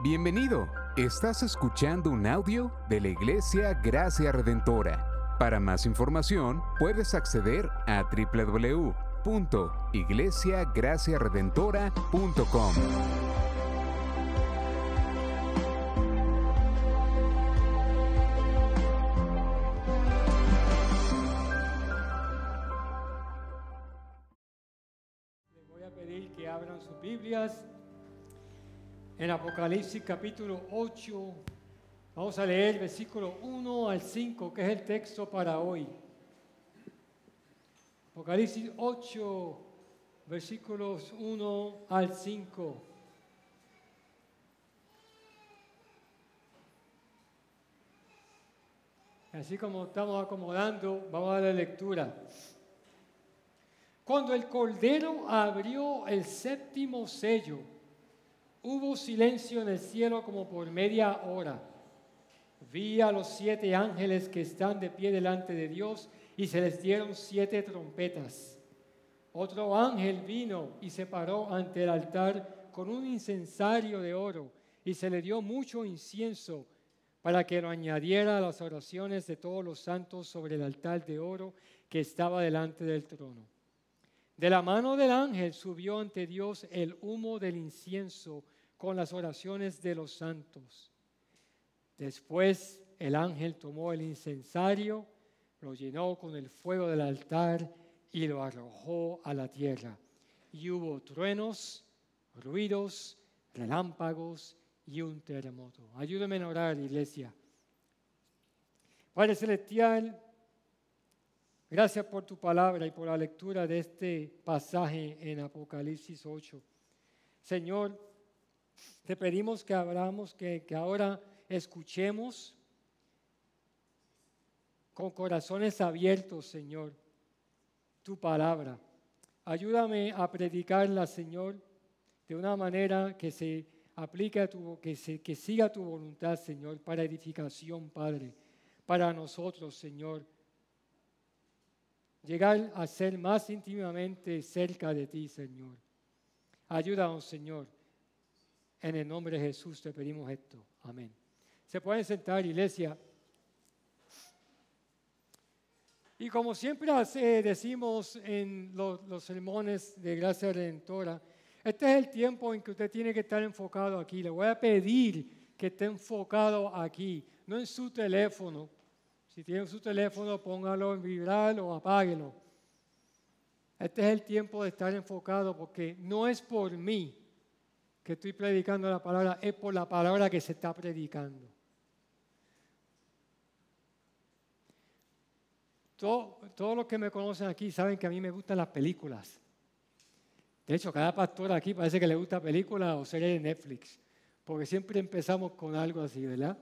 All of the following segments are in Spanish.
Bienvenido. Estás escuchando un audio de la Iglesia Gracia Redentora. Para más información, puedes acceder a www.iglesiagraciaredentora.com. Les voy a pedir que abran sus Biblias en Apocalipsis capítulo 8. Vamos a leer versículo 1 al 5, que es el texto para hoy. Apocalipsis 8, versículos 1 al 5. Así como estamos acomodando, vamos a la lectura. Cuando el Cordero abrió el séptimo sello, hubo silencio en el cielo como por media hora. Vi a los siete ángeles que están de pie delante de Dios y se les dieron siete trompetas. Otro ángel vino y se paró ante el altar con un incensario de oro y se le dio mucho incienso para que lo añadiera a las oraciones de todos los santos sobre el altar de oro que estaba delante del trono. De la mano del ángel subió ante Dios el humo del incienso con las oraciones de los santos. Después el ángel tomó el incensario, lo llenó con el fuego del altar y lo arrojó a la tierra. Y hubo truenos, ruidos, relámpagos y un terremoto. Ayúdeme a orar, iglesia. Padre Celestial, gracias por tu palabra y por la lectura de este pasaje en Apocalipsis 8. Señor, te pedimos que abramos, que, ahora escuchemos con corazones abiertos, Señor, tu palabra. Ayúdame a predicarla, Señor, de una manera que se aplique a tu, que, que siga tu voluntad, Señor, para edificación, Padre, para nosotros, Señor. Llegar a ser más íntimamente cerca de ti, Señor. Ayúdanos, Señor. En el nombre de Jesús te pedimos esto. Amén. Se pueden sentar, iglesia. Y como siempre decimos en los, los, sermones de Gracia Redentora, este es el tiempo en que usted tiene que estar enfocado aquí. Le voy a pedir que esté enfocado aquí, no en su teléfono. Si tiene su teléfono, póngalo en vibrar o apáguelo. Este es el tiempo de estar enfocado porque no es por mí que estoy predicando la palabra, es por la palabra que se está predicando. Todo, todos los que me conocen aquí saben que a mí me gustan las películas. De hecho, cada pastor aquí parece que le gusta películas o series de Netflix, porque siempre empezamos con algo así, ¿verdad?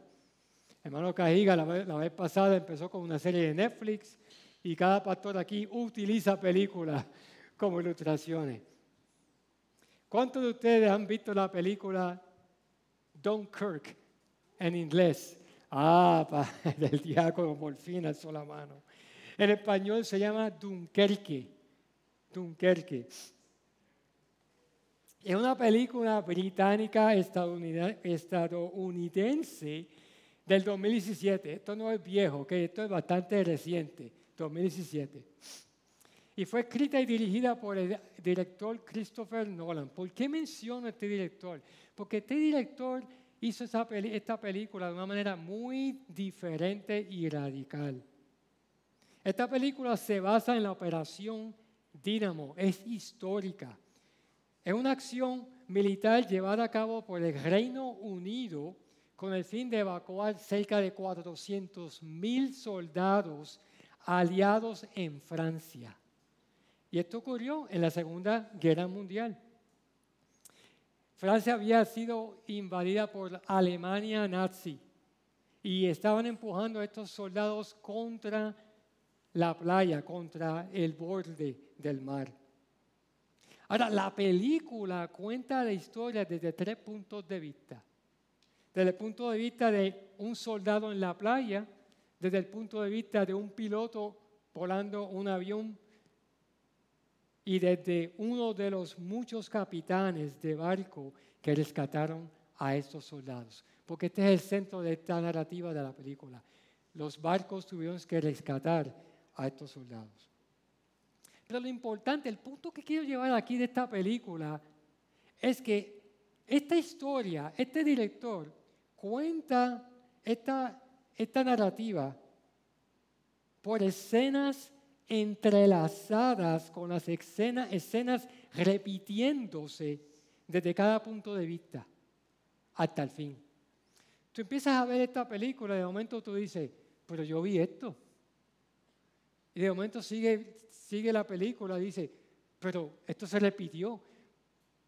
Hermano Cajiga la vez, pasada empezó con una serie de Netflix y cada pastor aquí utiliza películas como ilustraciones. ¿Cuántos de ustedes han visto la película Dunkirk en inglés? Ah, pa, del diácono Morfina alzó la mano. En español se llama Dunkerque. Dunkerque. Es una película británica estadounidense del 2017. Esto no es viejo, ¿okay? esto es bastante reciente, 2017. Y fue escrita y dirigida por el director Christopher Nolan. ¿Por qué menciono a este director? Porque este director hizo esa peli esta película de una manera muy diferente y radical. Esta película se basa en la operación Dínamo, es histórica. Es una acción militar llevada a cabo por el Reino Unido con el fin de evacuar cerca de 400 mil soldados aliados en Francia. Y esto ocurrió en la Segunda Guerra Mundial. Francia había sido invadida por Alemania nazi y estaban empujando a estos soldados contra la playa, contra el borde del mar. Ahora, la película cuenta la historia desde tres puntos de vista. Desde el punto de vista de un soldado en la playa, desde el punto de vista de un piloto volando un avión y desde uno de los muchos capitanes de barco que rescataron a estos soldados, porque este es el centro de esta narrativa de la película. Los barcos tuvieron que rescatar a estos soldados. Pero lo importante, el punto que quiero llevar aquí de esta película es que esta historia, este director cuenta esta, esta narrativa por escenas entrelazadas con las escenas, escenas repitiéndose desde cada punto de vista hasta el fin. Tú empiezas a ver esta película y de momento tú dices, pero yo vi esto. Y de momento sigue, sigue la película y dice, pero esto se repitió.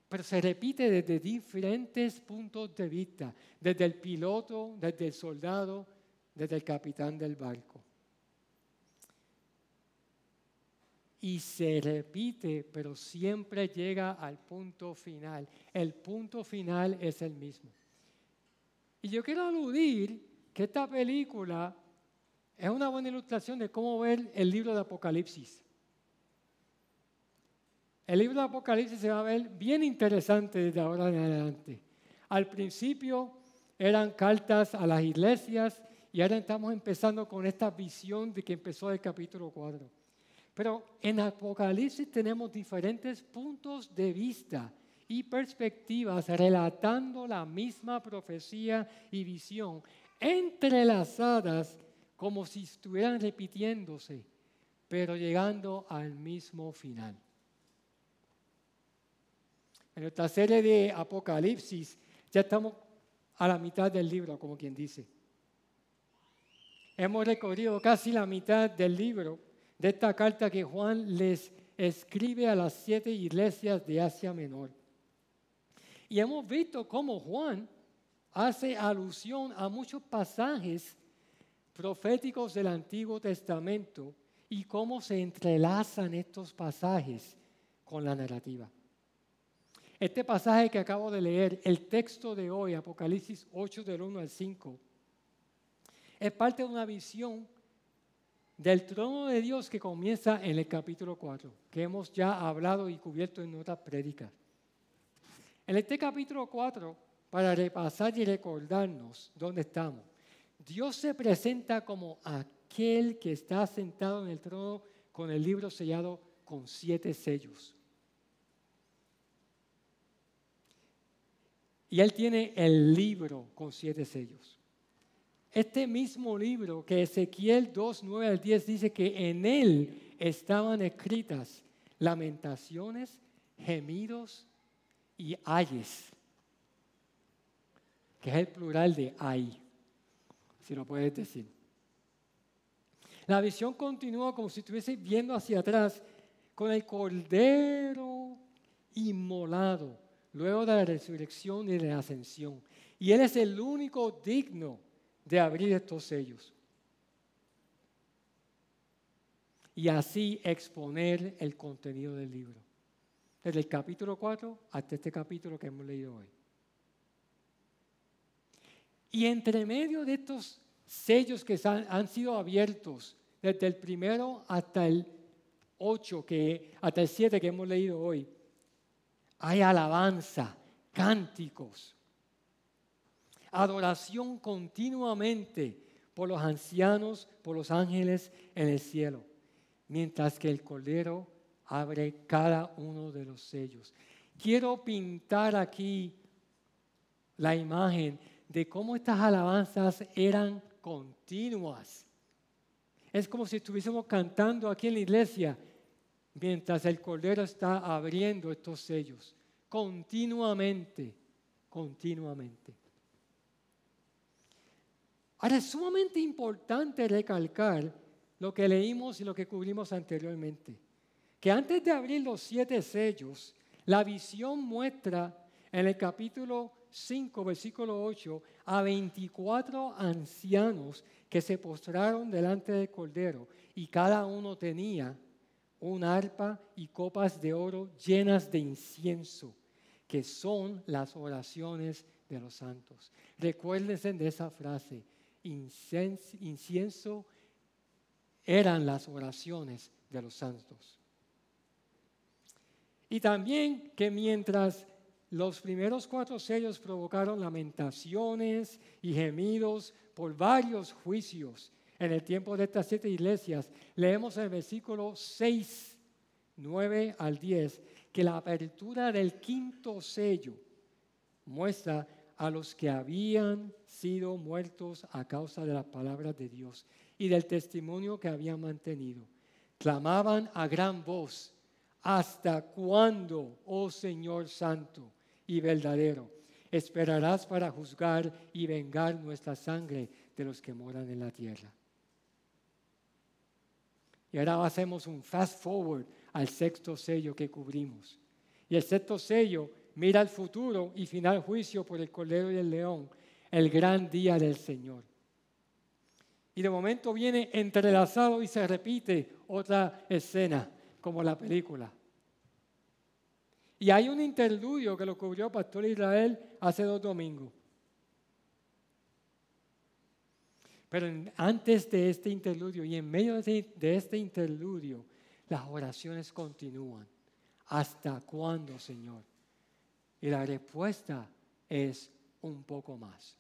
Pero se repite desde diferentes puntos de vista, desde el piloto, desde el soldado, desde el capitán del barco. y se repite, pero siempre llega al punto final. El punto final es el mismo. Y yo quiero aludir que esta película es una buena ilustración de cómo ver el libro de Apocalipsis. El libro de Apocalipsis se va a ver bien interesante desde ahora en adelante. Al principio eran cartas a las iglesias y ahora estamos empezando con esta visión de que empezó el capítulo 4. Pero en Apocalipsis tenemos diferentes puntos de vista y perspectivas relatando la misma profecía y visión, entrelazadas como si estuvieran repitiéndose, pero llegando al mismo final. En esta serie de Apocalipsis ya estamos a la mitad del libro, como quien dice. Hemos recorrido casi la mitad del libro de esta carta que Juan les escribe a las siete iglesias de Asia Menor. Y hemos visto cómo Juan hace alusión a muchos pasajes proféticos del Antiguo Testamento y cómo se entrelazan estos pasajes con la narrativa. Este pasaje que acabo de leer, el texto de hoy, Apocalipsis 8 del 1 al 5, es parte de una visión del trono de Dios que comienza en el capítulo 4, que hemos ya hablado y cubierto en otras prédicas. En este capítulo 4, para repasar y recordarnos dónde estamos, Dios se presenta como aquel que está sentado en el trono con el libro sellado con siete sellos. Y Él tiene el libro con siete sellos. Este mismo libro que Ezequiel 2, 9 al 10 dice que en él estaban escritas lamentaciones, gemidos y ayes, que es el plural de ay, si lo puedes decir. La visión continúa como si estuviese viendo hacia atrás con el cordero inmolado luego de la resurrección y de la ascensión. Y Él es el único digno de abrir estos sellos. Y así exponer el contenido del libro. Desde el capítulo 4 hasta este capítulo que hemos leído hoy. Y entre medio de estos sellos que han, sido abiertos, desde el primero hasta el 8, que, hasta el 7 que hemos leído hoy, hay alabanza, cánticos, adoración continuamente por los ancianos, por los ángeles en el cielo, mientras que el Cordero abre cada uno de los sellos. Quiero pintar aquí la imagen de cómo estas alabanzas eran continuas. Es como si estuviésemos cantando aquí en la iglesia mientras el Cordero está abriendo estos sellos, continuamente, continuamente. Ahora es sumamente importante recalcar lo que leímos y lo que cubrimos anteriormente, que antes de abrir los siete sellos, la visión muestra en el capítulo 5, versículo 8, a 24 ancianos que se postraron delante del Cordero y cada uno tenía un arpa y copas de oro llenas de incienso, que son las oraciones de los santos. Recuérdense de esa frase, incienso eran las oraciones de los santos. Y también que mientras los primeros cuatro sellos provocaron lamentaciones y gemidos por varios juicios. En el tiempo de estas siete iglesias, leemos el versículo 6, 9 al 10, que la apertura del quinto sello muestra a los que habían sido muertos a causa de las palabras de Dios y del testimonio que habían mantenido. Clamaban a gran voz, ¿hasta cuándo, oh Señor Santo y verdadero, esperarás para juzgar y vengar nuestra sangre de los que moran en la tierra? Y ahora hacemos un fast forward al sexto sello que cubrimos. Y el sexto sello mira al futuro y final juicio por el Cordero y el León, el gran día del Señor. Y de momento viene entrelazado y se repite otra escena, como la película. Y hay un interludio que lo cubrió Pastor Israel hace dos domingos. Pero antes de este interludio y en medio de este interludio, las oraciones continúan. ¿Hasta cuándo, Señor? Y la respuesta es un poco más.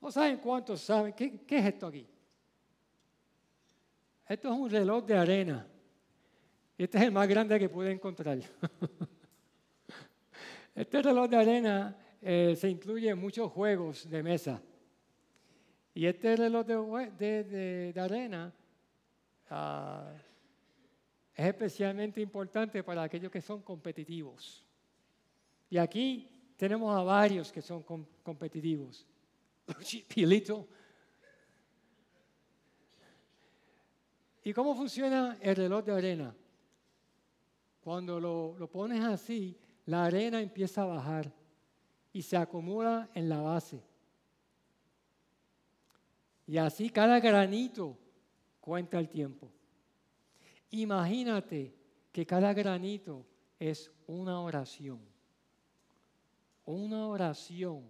¿No saben cuántos saben? ¿Qué, ¿Qué, es esto aquí? Esto es un reloj de arena. Este es el más grande que pude encontrar. este reloj de arena eh, se incluye en muchos juegos de mesa. Y este reloj de, arena ah, es especialmente importante para aquellos que son competitivos. Y aquí tenemos a varios que son competitivos. Pilito. ¿Y cómo funciona el reloj de arena? Cuando lo, lo pones así, la arena empieza a bajar y se acumula en la base. Y así cada granito cuenta el tiempo. Imagínate que cada granito es una oración. Una oración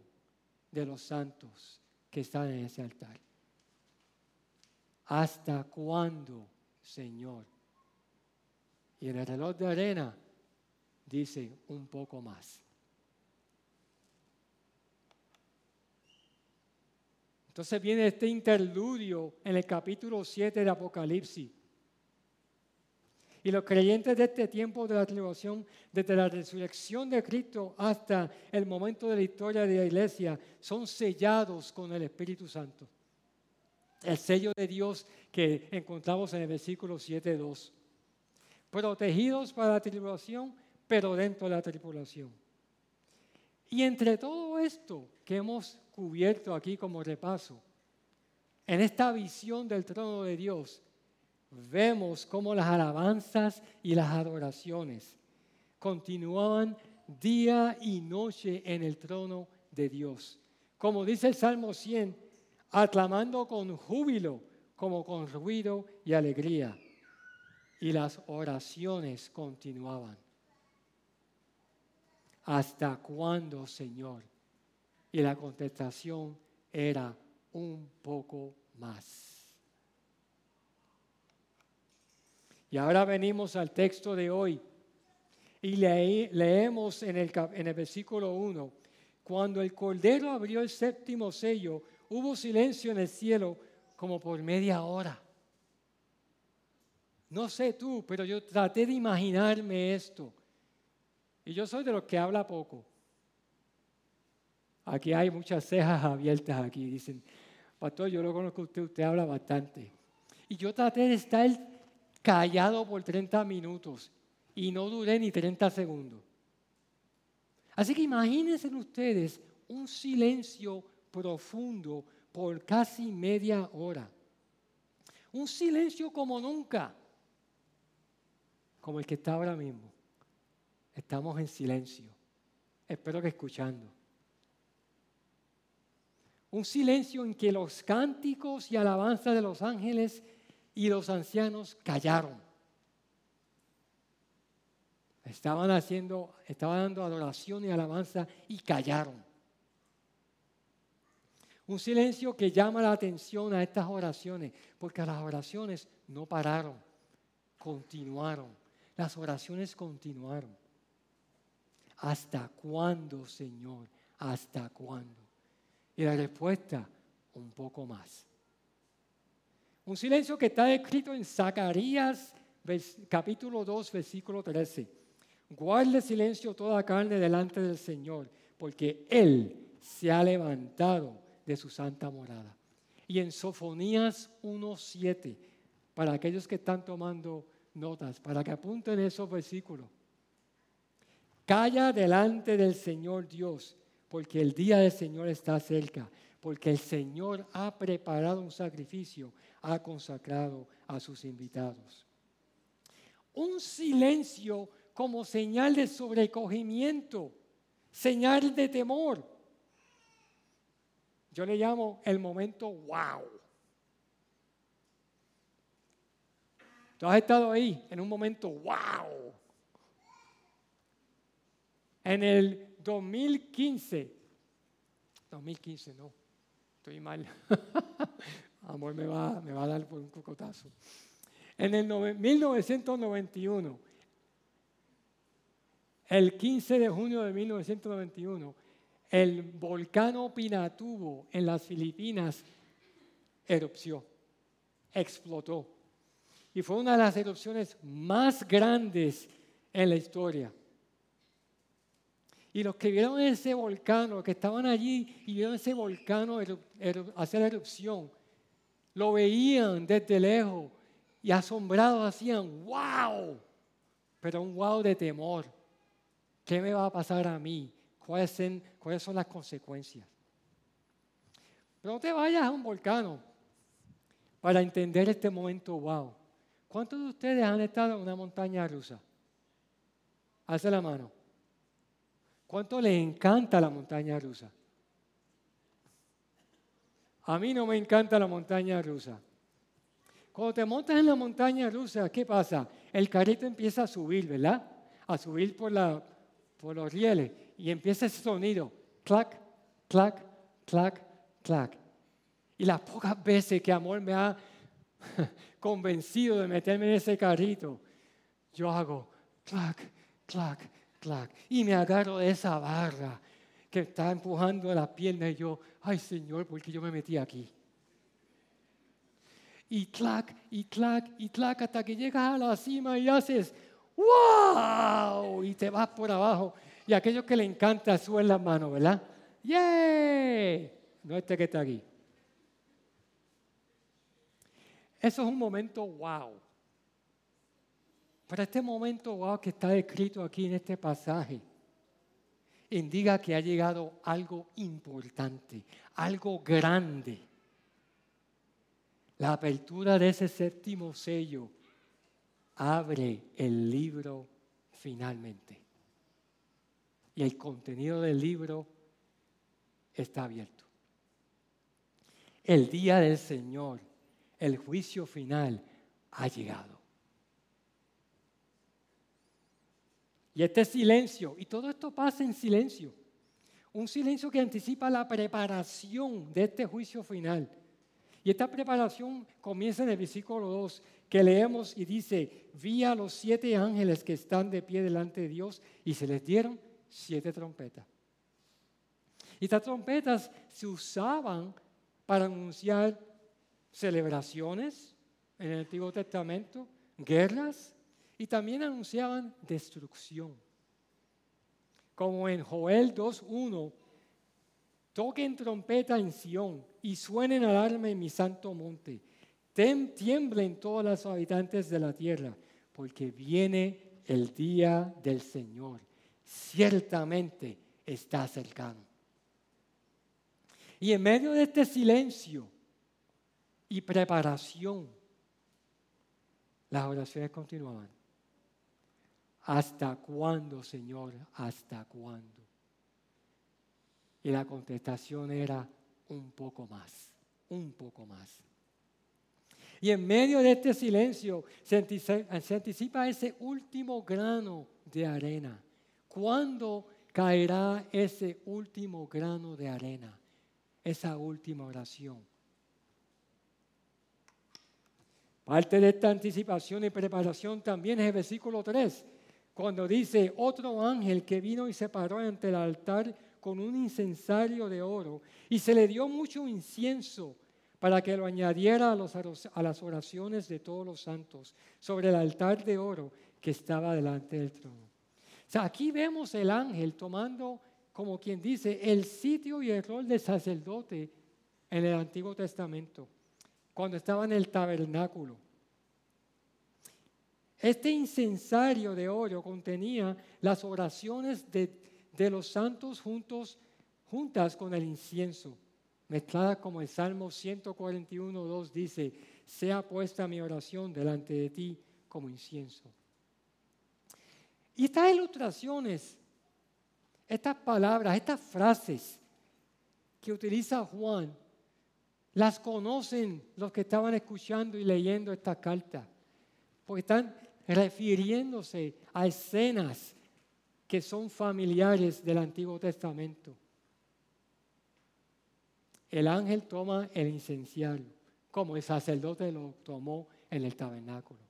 de los santos que están en ese altar. ¿Hasta cuándo, Señor? Y en el reloj de arena dice un poco más. Entonces viene este interludio en el capítulo 7 de Apocalipsis. Y los creyentes de este tiempo de la tribulación, desde la resurrección de Cristo hasta el momento de la historia de la iglesia, son sellados con el Espíritu Santo. El sello de Dios que encontramos en el versículo 7.2. Protegidos para la tribulación, pero dentro de la tribulación. Y entre todo esto que hemos cubierto aquí como repaso, en esta visión del trono de Dios, vemos cómo las alabanzas y las adoraciones continuaban día y noche en el trono de Dios. Como dice el Salmo 100, aclamando con júbilo, como con ruido y alegría. Y las oraciones continuaban. ¿Hasta cuándo, Señor? Y la contestación era un poco más. Y ahora venimos al texto de hoy y leemos en el, en el versículo 1, cuando el Cordero abrió el séptimo sello, hubo silencio en el cielo como por media hora. No sé tú, pero yo traté de imaginarme esto. Y yo soy de los que habla poco. Aquí hay muchas cejas abiertas aquí. Dicen, pastor, yo lo conozco usted, usted habla bastante. Y yo traté de estar callado por 30 minutos y no duré ni 30 segundos. Así que imagínense ustedes un silencio profundo por casi media hora. Un silencio como nunca, como el que está ahora mismo. Estamos en silencio. Espero que escuchando. Un silencio en que los cánticos y alabanzas de los ángeles y los ancianos callaron. Estaban haciendo, estaban dando adoración y alabanza y callaron. Un silencio que llama la atención a estas oraciones, porque las oraciones no pararon, continuaron. Las oraciones continuaron. ¿Hasta cuándo, Señor? ¿Hasta cuándo? Y la respuesta, un poco más. Un silencio que está escrito en Zacarías capítulo 2, versículo 13. Guarde silencio toda carne delante del Señor, porque Él se ha levantado de su santa morada. Y en Sofonías 1.7, para aquellos que están tomando notas, para que apunten esos versículos. Calla delante del Señor Dios, porque el día del Señor está cerca, porque el Señor ha preparado un sacrificio, ha consacrado a sus invitados. Un silencio como señal de sobrecogimiento, señal de temor. Yo le llamo el momento wow. Tú has estado ahí en un momento wow. En el 2015, 2015 no, estoy mal. Amor me va, me va a dar por un cocotazo. En el 1991, el 15 de junio de 1991, el volcán Pinatubo en las Filipinas erupció, explotó. Y fue una de las erupciones más grandes en la historia. Y los que vieron ese volcán, los que estaban allí y vieron ese volcán hacer erupción, lo veían desde lejos y asombrados hacían, wow, pero un wow de temor. ¿Qué me va a pasar a mí? ¿Cuáles son, cuáles son las consecuencias? Pero no te vayas a un volcán para entender este momento wow. ¿Cuántos de ustedes han estado en una montaña rusa? Hace la mano. ¿Cuánto les encanta la montaña rusa? A mí no me encanta la montaña rusa. Cuando te montas en la montaña rusa, ¿qué pasa? El carrito empieza a subir, ¿verdad? A subir por, la, por los rieles y empieza ese sonido, clac, clac, clac, clac. Y las pocas veces que amor me ha convencido de meterme en ese carrito, yo hago clac, clac, Y me agarro esa barra que está empujando la pierna y yo, ay Señor, ¿por qué yo me metí aquí? y clac, y clac, y clac, hasta que llegas a la cima y haces ¡wow! Y te vas por abajo. Y aquellos que le encanta suben las manos, ¿verdad? ¡Yeah! No este que está aquí. Eso es un momento wow. Pero este momento wow que está escrito aquí en este pasaje indica que ha llegado algo importante, algo grande la apertura de ese séptimo sello abre el libro finalmente. Y el contenido del libro está abierto. El día del Señor, el juicio final, ha llegado. Y este silencio, y todo esto pasa en silencio, un silencio que anticipa la preparación de este juicio final y esta preparación comienza en el versículo 2, que leemos y dice, vi a los siete ángeles que están de pie delante de Dios y se les dieron siete trompetas. Y estas trompetas se usaban para anunciar celebraciones en el Antiguo Testamento, guerras, y también anunciaban destrucción. Como en Joel 2.1 Toquen trompeta en Sión y suenen alarma en mi santo monte. tiemblen todos los habitantes de la tierra, porque viene el día del Señor. Ciertamente está cercano. Y en medio de este silencio y preparación, las oraciones continuaban. ¿Hasta cuándo, Señor? ¿Hasta cuándo? Y la contestación era un poco más, un poco más. Y en medio de este silencio se anticipa, ese último grano de arena. ¿Cuándo caerá ese último grano de arena? Esa última oración. Parte de esta anticipación y preparación también es el versículo 3, cuando dice otro ángel que vino y se paró ante el altar con un incensario de oro y se le dio mucho incienso para que lo añadiera a, las oraciones de todos los santos sobre el altar de oro que estaba delante del trono. Aquí vemos el ángel tomando, como quien dice, el sitio y el rol de sacerdote en el Antiguo Testamento, cuando estaba en el tabernáculo. Este incensario de oro contenía las oraciones de, los santos juntas con el incienso, mezcladas como el Salmo 141, 2 dice, sea puesta mi oración delante de ti como incienso. Y estas ilustraciones, estas palabras, estas frases que utiliza Juan, las conocen los que estaban escuchando y leyendo esta carta, porque están refiriéndose a escenas que son familiares del Antiguo Testamento. El ángel toma el incenciario, como el sacerdote lo tomó en el tabernáculo.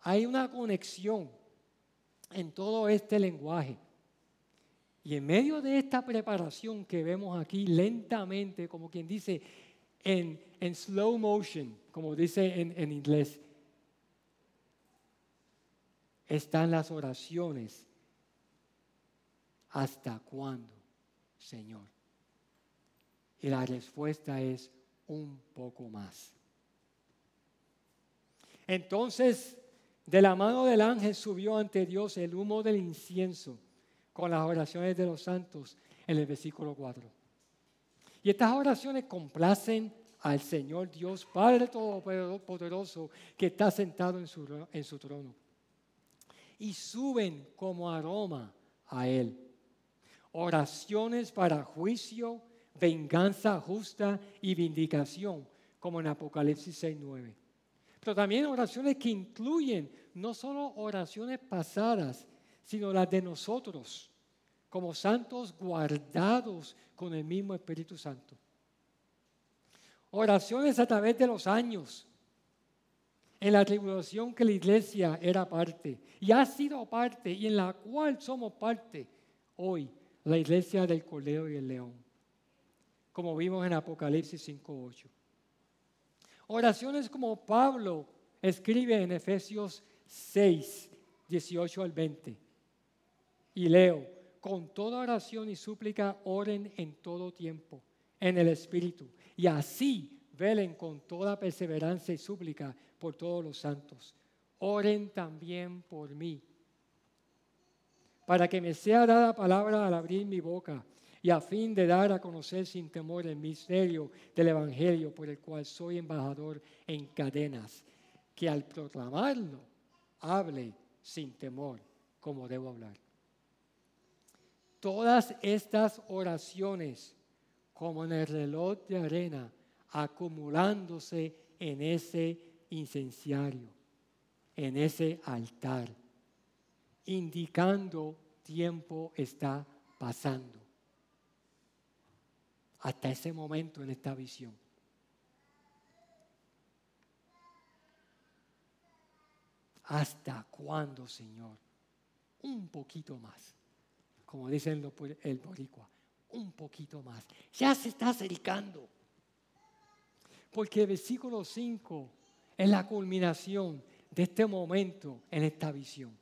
Hay una conexión en todo este lenguaje. Y en medio de esta preparación que vemos aquí lentamente, como quien dice, en, slow motion, como dice en, en inglés, están las oraciones. ¿Hasta cuándo, Señor? Y la respuesta es un poco más. Entonces, de la mano del ángel subió ante Dios el humo del incienso con las oraciones de los santos en el versículo 4. Y estas oraciones complacen al Señor Dios Padre Todopoderoso que está sentado en su, en su trono y suben como aroma a Él. Oraciones para juicio, venganza justa y vindicación, como en Apocalipsis 6.9. Pero también oraciones que incluyen no solo oraciones pasadas, sino las de nosotros, como santos guardados con el mismo Espíritu Santo. Oraciones a través de los años, en la tribulación que la iglesia era parte y ha sido parte y en la cual somos parte hoy, la iglesia del Cordero y el León, como vimos en Apocalipsis 5.8. Oraciones como Pablo escribe en Efesios 6, 18 al 20. Y leo, con toda oración y súplica oren en todo tiempo, en el Espíritu, y así velen con toda perseverancia y súplica por todos los santos. Oren también por mí, para que me sea dada palabra al abrir mi boca y a fin de dar a conocer sin temor el misterio del Evangelio por el cual soy embajador en cadenas, que al proclamarlo hable sin temor como debo hablar. Todas estas oraciones, como en el reloj de arena, acumulándose en ese incenciario, en ese altar, indicando tiempo está pasando. Hasta ese momento en esta visión. ¿Hasta cuándo, Señor? Un poquito más. Como dicen el boricua, un poquito más. Ya se está acercando. Porque el versículo 5 es la culminación de este momento en esta visión.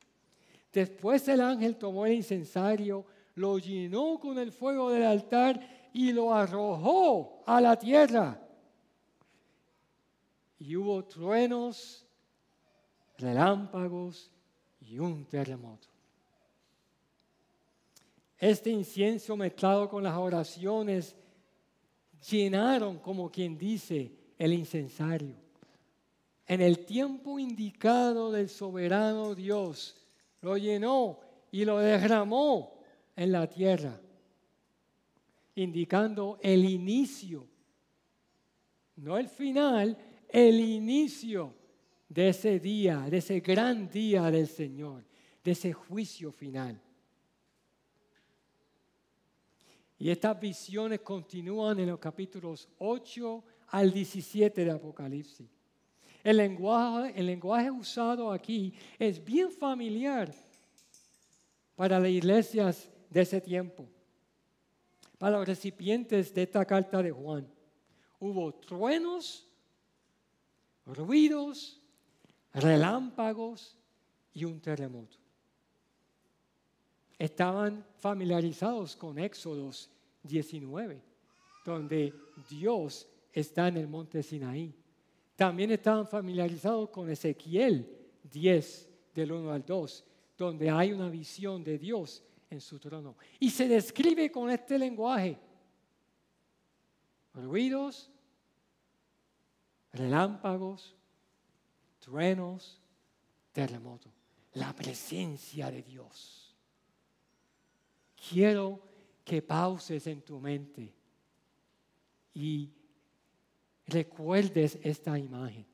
Después el ángel tomó el incensario, lo llenó con el fuego del altar y lo arrojó a la tierra. Y hubo truenos, relámpagos y un terremoto. Este incienso mezclado con las oraciones llenaron, como quien dice, el incensario en el tiempo indicado del soberano Dios, lo llenó y lo derramó en la tierra, indicando el inicio, no el final, el inicio de ese día, de ese gran día del Señor, de ese juicio final. Y estas visiones continúan en los capítulos 8 al 17 de Apocalipsis. El lenguaje, usado aquí es bien familiar para las iglesias de ese tiempo, para los recipientes de esta carta de Juan. Hubo truenos, ruidos, relámpagos y un terremoto. Estaban familiarizados con Éxodos 19, donde Dios está en el monte Sinaí. También estaban familiarizados con Ezequiel 10, del 1 al 2, donde hay una visión de Dios en su trono. Y se describe con este lenguaje. Ruidos, relámpagos, truenos, terremotos. La presencia de Dios. Quiero que pauses en tu mente y recuerdes esta imagen.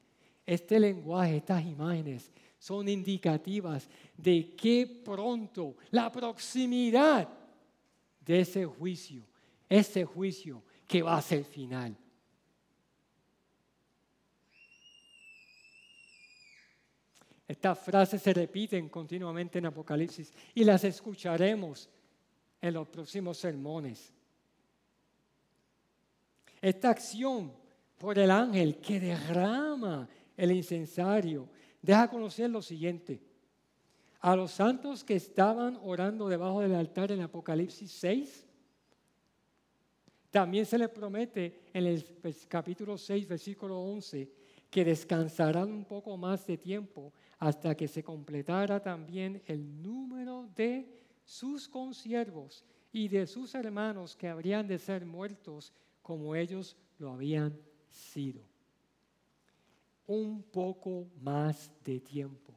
Este lenguaje, estas imágenes son indicativas de que pronto la proximidad de ese juicio, ese juicio que va a ser final. Estas frases se repiten continuamente en Apocalipsis y las escucharemos en los próximos sermones. Esta acción por el ángel que derrama el incensario deja conocer lo siguiente. A los santos que estaban orando debajo del altar en Apocalipsis 6, también se les promete en el capítulo 6, versículo 11, que descansarán un poco más de tiempo hasta que se completara también el número de sus consiervos y de sus hermanos que habrían de ser muertos como ellos lo habían sido un poco más de tiempo,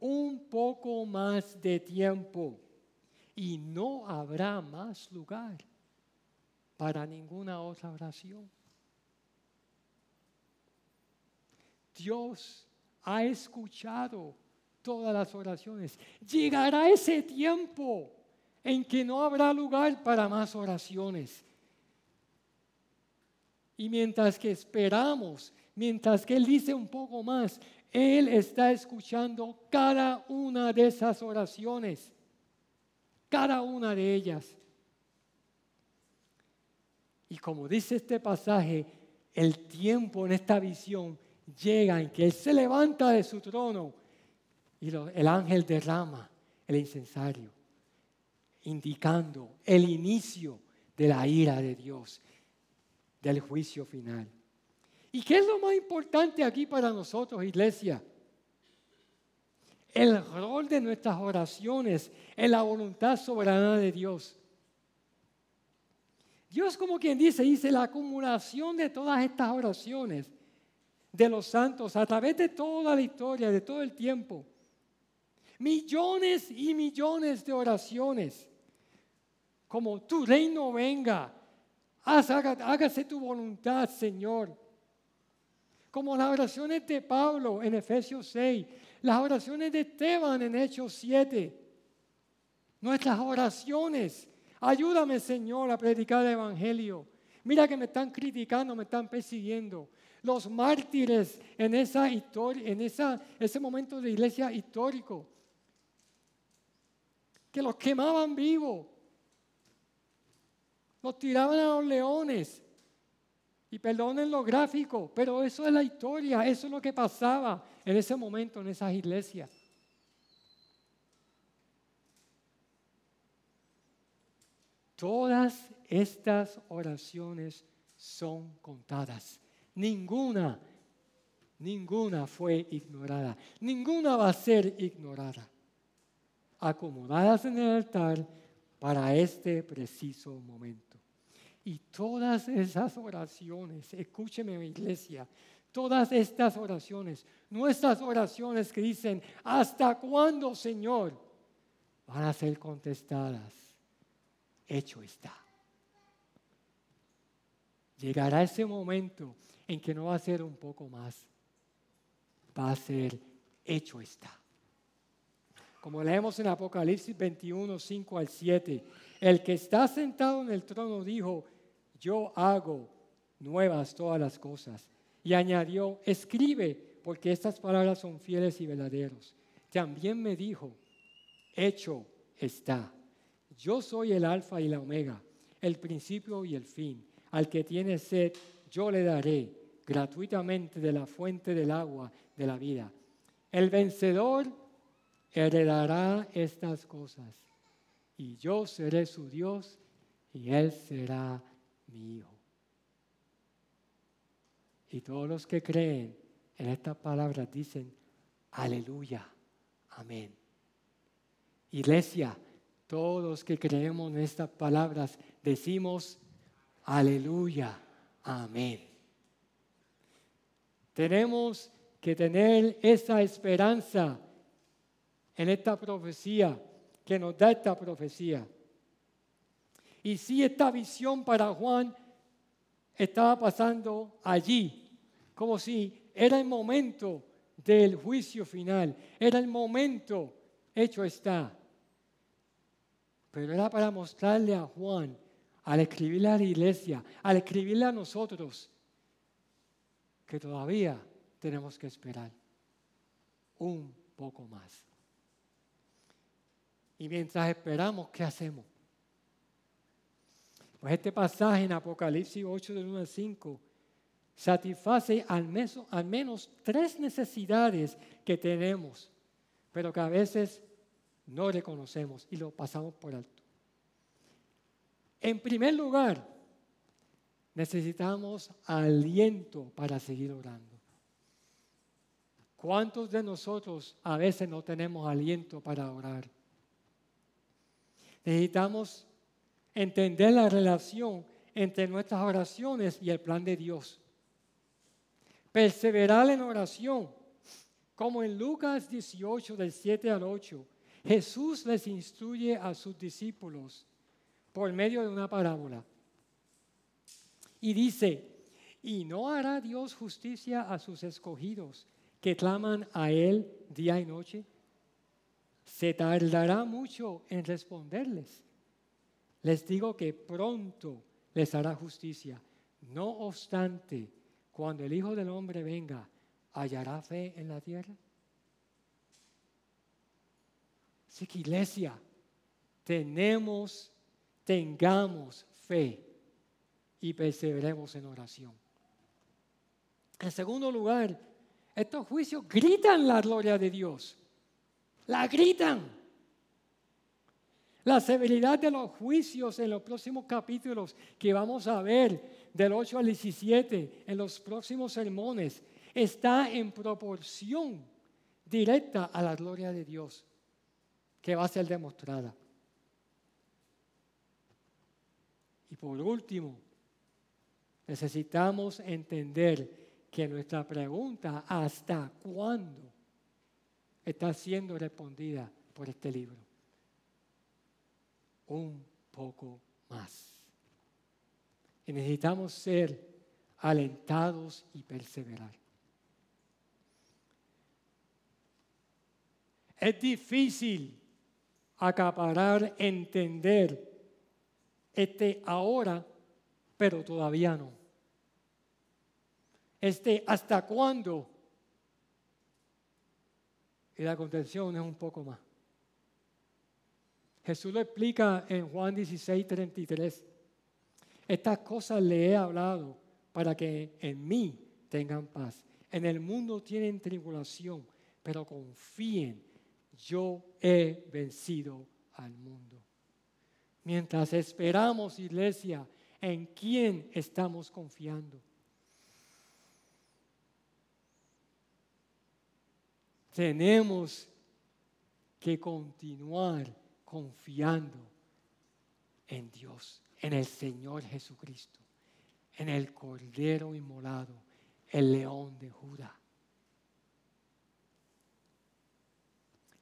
un poco más de tiempo y no habrá más lugar para ninguna otra oración. Dios ha escuchado todas las oraciones. Llegará ese tiempo en que no habrá lugar para más oraciones. Y mientras que esperamos mientras que Él dice un poco más, Él está escuchando cada una de esas oraciones, cada una de ellas. Y como dice este pasaje, el tiempo en esta visión llega en que Él se levanta de su trono y el ángel derrama el incensario, indicando el inicio de la ira de Dios, del juicio final. ¿Y qué es lo más importante aquí para nosotros, iglesia? El rol de nuestras oraciones en la voluntad soberana de Dios. Dios como quien dice, dice la acumulación de todas estas oraciones de los santos a través de toda la historia, de todo el tiempo. Millones y millones de oraciones. Como tu reino venga, hágase tu voluntad, Señor como las oraciones de Pablo en Efesios 6, las oraciones de Esteban en Hechos 7. Nuestras oraciones. Ayúdame, Señor, a predicar el Evangelio. Mira que me están criticando, me están persiguiendo. Los mártires en, esa historia, en esa, ese momento de iglesia histórico, que los quemaban vivos, los tiraban a los leones, y perdonen lo gráfico, pero eso es la historia, eso es lo que pasaba en ese momento en esas iglesias. Todas estas oraciones son contadas. Ninguna, ninguna fue ignorada. Ninguna va a ser ignorada. Acomodadas en el altar para este preciso momento. Y todas esas oraciones, escúcheme iglesia, todas estas oraciones, nuestras oraciones que dicen, ¿hasta cuándo, Señor? Van a ser contestadas. Hecho está. Llegará ese momento en que no va a ser un poco más, va a ser hecho está. Como leemos en Apocalipsis 21, 5 al 7, el que está sentado en el trono dijo, yo hago nuevas todas las cosas. Y añadió, escribe, porque estas palabras son fieles y verdaderos. También me dijo, hecho está. Yo soy el alfa y la omega, el principio y el fin. Al que tiene sed, yo le daré gratuitamente de la fuente del agua de la vida. El vencedor heredará estas cosas, y yo seré su Dios, y él será mi hijo. Y todos los que creen en estas palabras dicen, aleluya, amén. Iglesia, todos que creemos en estas palabras decimos, aleluya, amén. Tenemos que tener esa esperanza en esta profecía, que nos da esta profecía. Y si esta visión para Juan estaba pasando allí, como si era el momento del juicio final, era el momento, hecho está. Pero era para mostrarle a Juan, al escribirle a la iglesia, al escribirle a nosotros, que todavía tenemos que esperar un poco más. Y mientras esperamos, ¿qué hacemos? Pues este pasaje en Apocalipsis 8 del 1 al 5 satisface al al menos tres necesidades que tenemos, pero que a veces no reconocemos y lo pasamos por alto. En primer lugar, necesitamos aliento para seguir orando. ¿Cuántos de nosotros a veces no tenemos aliento para orar? Necesitamos entender la relación entre nuestras oraciones y el plan de Dios. Perseverar en oración, como en Lucas 18 del 7 al 8, Jesús les instruye a sus discípulos por medio de una parábola. Y dice, ¿y no hará Dios justicia a sus escogidos que claman a Él día y noche? Se tardará mucho en responderles. Les digo que pronto les hará justicia. No obstante, cuando el Hijo del Hombre venga, ¿hallará fe en la tierra? Así que iglesia, tenemos, tengamos fe y perseveremos en oración. En segundo lugar, estos juicios gritan la gloria de Dios. La gritan. La severidad de los juicios en los próximos capítulos que vamos a ver del 8 al 17 en los próximos sermones está en proporción directa a la gloria de Dios que va a ser demostrada. Y por último, necesitamos entender que nuestra pregunta hasta cuándo está siendo respondida por este libro. Un poco más. Y necesitamos ser alentados y perseverar. Es difícil acaparar, entender este ahora, pero todavía no. Este hasta cuándo. Y la contención es un poco más. Jesús lo explica en Juan 16, 33. Estas cosas le he hablado para que en mí tengan paz. En el mundo tienen tribulación, pero confíen yo he vencido al mundo. Mientras esperamos, iglesia, ¿en quién estamos confiando? Tenemos que continuar confiando en Dios, en el Señor Jesucristo, en el Cordero inmolado, el león de Judá.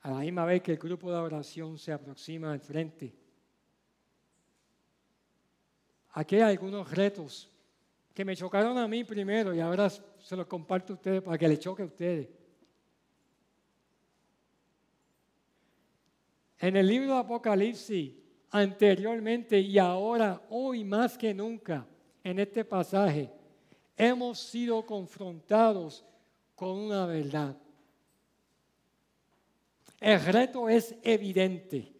a la misma vez que el grupo de oración se aproxima al frente. Aquí hay algunos retos que me chocaron a mí primero y ahora se los comparto a ustedes para que les choque a ustedes. En el libro de Apocalipsis, anteriormente y ahora, hoy más que nunca, en este pasaje, hemos sido confrontados con una verdad. El reto es evidente.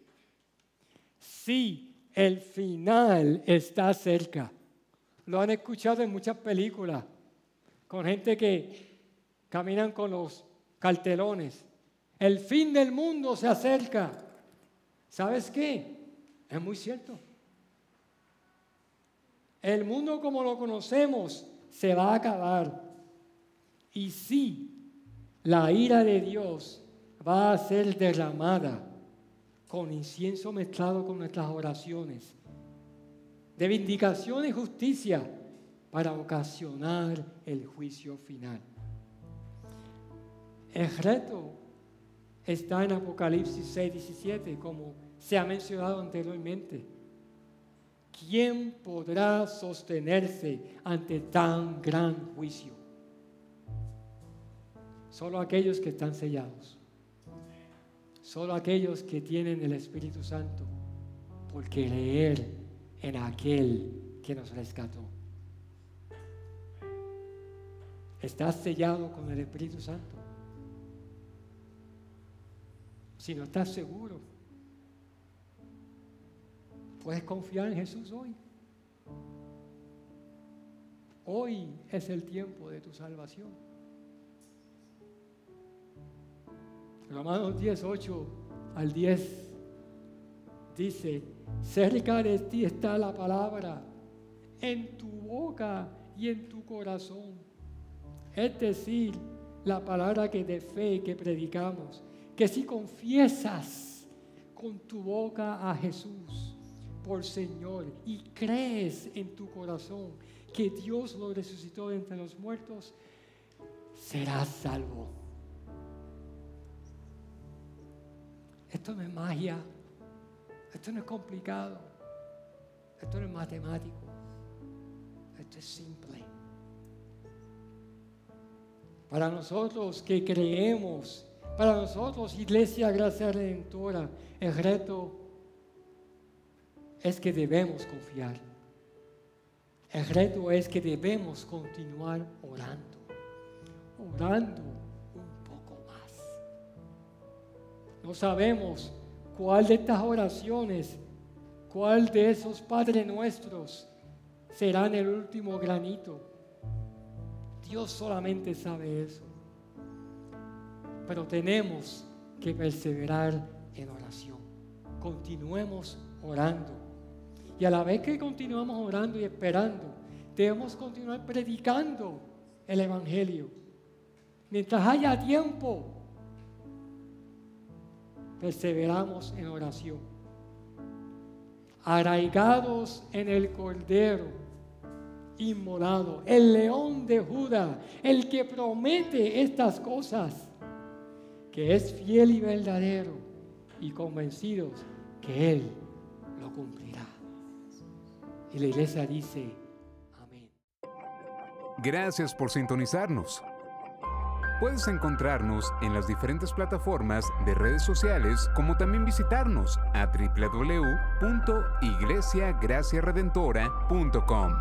Sí, el final está cerca. Lo han escuchado en muchas películas, con gente que caminan con los cartelones. El fin del mundo se acerca. ¿Sabes qué? Es muy cierto. El mundo como lo conocemos se va a acabar. Y sí, la ira de Dios va a ser derramada con incienso mezclado con nuestras oraciones, de vindicación y justicia para ocasionar el juicio final. El reto está en Apocalipsis 6, 17, como se ha mencionado anteriormente. ¿Quién podrá sostenerse ante tan gran juicio? Solo aquellos que están sellados. Solo aquellos que tienen el Espíritu Santo por creer en aquel que nos rescató. ¿Estás sellado con el Espíritu Santo? Si no estás seguro, puedes confiar en Jesús hoy. Hoy es el tiempo de tu salvación. Romanos 10, 8 al 10 dice, cerca de ti está la palabra, en tu boca y en tu corazón. Es decir, la palabra que de fe que predicamos, que si confiesas con tu boca a Jesús por Señor y crees en tu corazón que Dios lo resucitó de entre los muertos, serás salvo. Esto no es magia, esto no es complicado, esto no es matemático, esto es simple. Para nosotros que creemos, para nosotros, Iglesia Gracia Redentora, el reto es que debemos confiar. El reto es que debemos continuar orando, orando No sabemos cuál de estas oraciones, cuál de esos Padres nuestros serán el último granito. Dios solamente sabe eso. Pero tenemos que perseverar en oración. Continuemos orando. Y a la vez que continuamos orando y esperando, debemos continuar predicando el Evangelio. Mientras haya tiempo, perseveramos en oración. Arraigados en el Cordero inmolado, el león de Judá, el que promete estas cosas, que es fiel y verdadero, y convencidos que Él lo cumplirá. Y la iglesia dice, amén. Gracias por sintonizarnos. Puedes encontrarnos en las diferentes plataformas de redes sociales, como también visitarnos a www.iglesiagraciaredentora.com.